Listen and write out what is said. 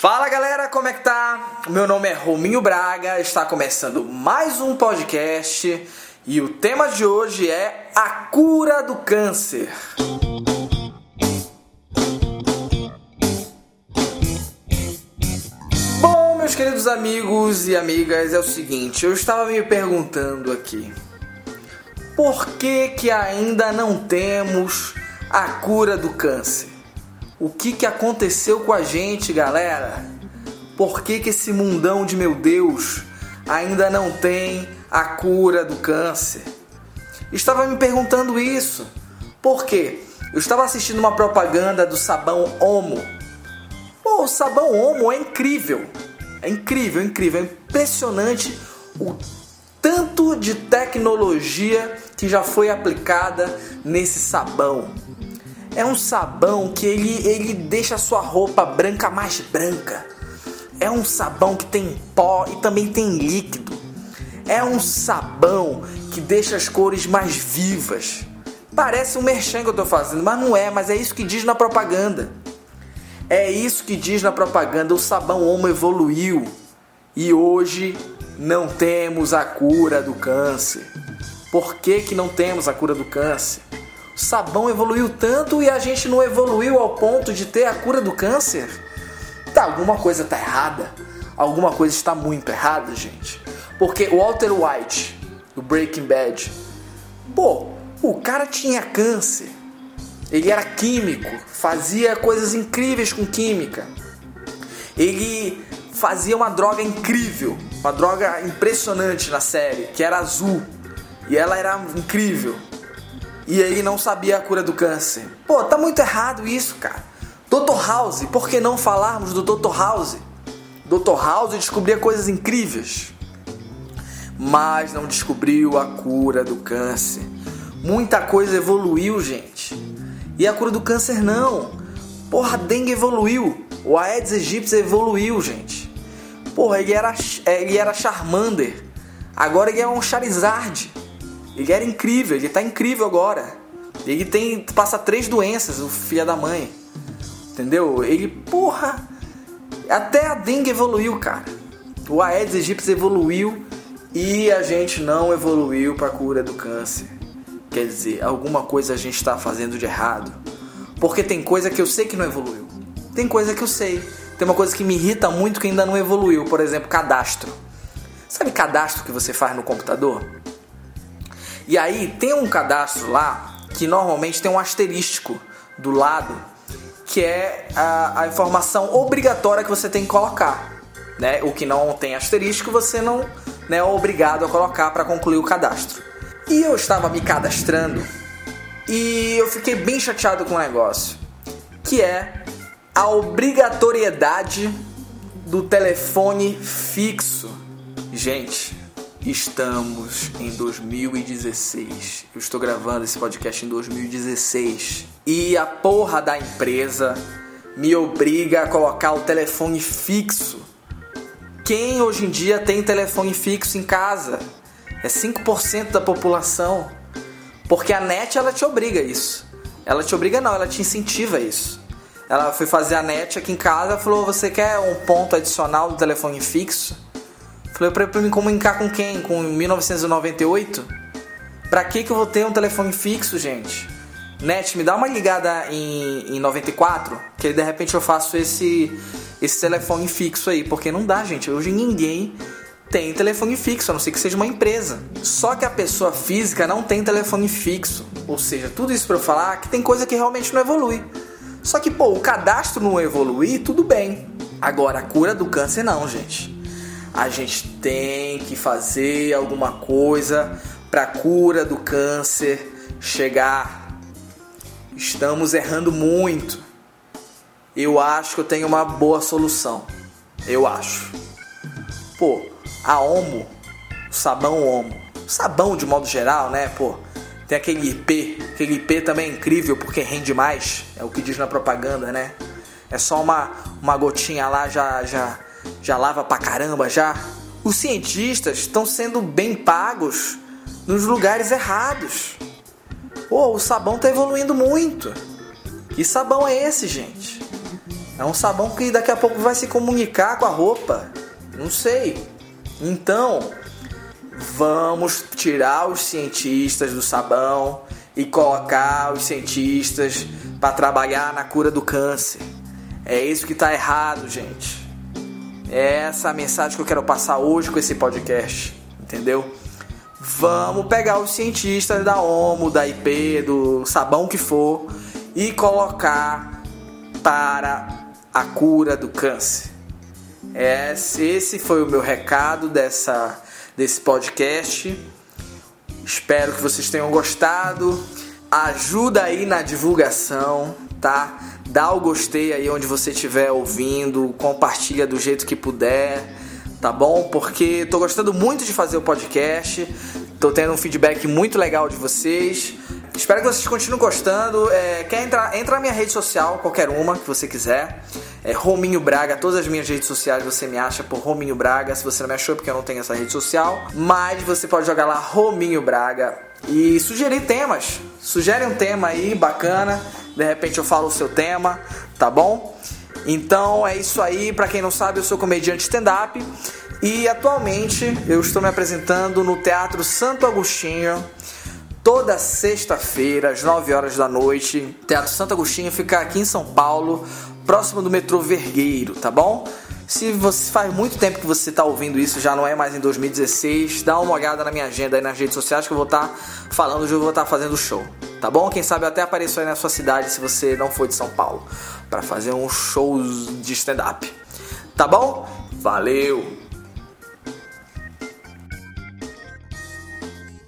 Fala galera, como é que tá? Meu nome é Rominho Braga, está começando mais um podcast e o tema de hoje é a cura do câncer. Bom, meus queridos amigos e amigas, é o seguinte, eu estava me perguntando aqui, por que que ainda não temos a cura do câncer? O que, que aconteceu com a gente, galera? Por que, que esse mundão de meu Deus ainda não tem a cura do câncer? Estava me perguntando isso. Por quê? Eu estava assistindo uma propaganda do sabão Omo. Pô, o sabão Omo é incrível. É incrível, incrível. É impressionante o tanto de tecnologia que já foi aplicada nesse sabão. É um sabão que ele, ele deixa a sua roupa branca mais branca. É um sabão que tem pó e também tem líquido. É um sabão que deixa as cores mais vivas. Parece um merchan que eu tô fazendo, mas não é, mas é isso que diz na propaganda. É isso que diz na propaganda. O sabão Omo evoluiu e hoje não temos a cura do câncer. Por que, que não temos a cura do câncer? Sabão evoluiu tanto e a gente não evoluiu ao ponto de ter a cura do câncer? Tá, alguma coisa tá errada. Alguma coisa está muito errada, gente. Porque o Walter White, do Breaking Bad, pô, o cara tinha câncer. Ele era químico, fazia coisas incríveis com química. Ele fazia uma droga incrível, uma droga impressionante na série, que era azul. E ela era incrível e ele não sabia a cura do câncer. Pô, tá muito errado isso, cara. Dr. House, por que não falarmos do Dr. House? Dr. House descobria coisas incríveis, mas não descobriu a cura do câncer. Muita coisa evoluiu, gente. E a cura do câncer não. Porra, a dengue evoluiu. O Aedes aegypti evoluiu, gente. Porra, ele era, ele era Charmander. Agora ele é um Charizard. Ele era incrível, ele tá incrível agora. Ele tem passa três doenças, o filho da mãe. Entendeu? Ele, porra, até a dengue evoluiu, cara. O Aedes aegypti evoluiu e a gente não evoluiu para cura do câncer. Quer dizer, alguma coisa a gente está fazendo de errado. Porque tem coisa que eu sei que não evoluiu. Tem coisa que eu sei. Tem uma coisa que me irrita muito que ainda não evoluiu. Por exemplo, cadastro. Sabe cadastro que você faz no computador? E aí tem um cadastro lá que normalmente tem um asterístico do lado, que é a, a informação obrigatória que você tem que colocar. Né? O que não tem asterístico você não né, é obrigado a colocar para concluir o cadastro. E eu estava me cadastrando e eu fiquei bem chateado com o negócio, que é a obrigatoriedade do telefone fixo. Gente, Estamos em 2016. Eu estou gravando esse podcast em 2016. E a porra da empresa me obriga a colocar o telefone fixo. Quem hoje em dia tem telefone fixo em casa? É 5% da população. Porque a net ela te obriga a isso. Ela te obriga não, ela te incentiva a isso. Ela foi fazer a net aqui em casa falou: "Você quer um ponto adicional do telefone fixo?" Falei pra, pra me comunicar com quem? Com 1998? Pra que que eu vou ter um telefone fixo, gente? Net, me dá uma ligada em, em 94, que de repente eu faço esse, esse telefone fixo aí. Porque não dá, gente. Hoje ninguém tem telefone fixo, a não ser que seja uma empresa. Só que a pessoa física não tem telefone fixo. Ou seja, tudo isso para eu falar que tem coisa que realmente não evolui. Só que, pô, o cadastro não evoluir, tudo bem. Agora, a cura do câncer não, gente a gente tem que fazer alguma coisa para a cura do câncer chegar. Estamos errando muito. Eu acho que eu tenho uma boa solução. Eu acho. Pô, a Omo, sabão Omo, sabão de modo geral, né, pô, tem aquele IP, aquele IP também é incrível porque rende mais, é o que diz na propaganda, né? É só uma, uma gotinha lá já já já lava pra caramba já. Os cientistas estão sendo bem pagos nos lugares errados. Pô, o sabão tá evoluindo muito. Que sabão é esse, gente? É um sabão que daqui a pouco vai se comunicar com a roupa. Não sei. Então, vamos tirar os cientistas do sabão e colocar os cientistas para trabalhar na cura do câncer. É isso que está errado, gente. É essa a mensagem que eu quero passar hoje com esse podcast, entendeu? Vamos pegar os cientistas da OMO, da IP, do sabão que for e colocar para a cura do câncer. Esse foi o meu recado dessa, desse podcast. Espero que vocês tenham gostado. Ajuda aí na divulgação, tá? Dá o gostei aí onde você estiver ouvindo, compartilha do jeito que puder, tá bom? Porque tô gostando muito de fazer o podcast, tô tendo um feedback muito legal de vocês. Espero que vocês continuem gostando. É, quer entrar? Entra na minha rede social, qualquer uma que você quiser. É Rominho Braga, todas as minhas redes sociais você me acha por Rominho Braga. Se você não me achou, porque eu não tenho essa rede social. Mas você pode jogar lá Rominho Braga e sugerir temas. Sugere um tema aí bacana. De repente eu falo o seu tema, tá bom? Então é isso aí. Para quem não sabe, eu sou comediante stand-up. E atualmente eu estou me apresentando no Teatro Santo Agostinho toda sexta-feira, às 9 horas da noite. Teatro Santo Agostinho fica aqui em São Paulo, próximo do metrô Vergueiro, tá bom? Se você faz muito tempo que você está ouvindo isso, já não é mais em 2016, dá uma olhada na minha agenda aí nas redes sociais que eu vou estar tá falando, eu vou estar tá fazendo show, tá bom? Quem sabe eu até apareço aí na sua cidade se você não for de São Paulo, para fazer um show de stand-up, tá bom? Valeu!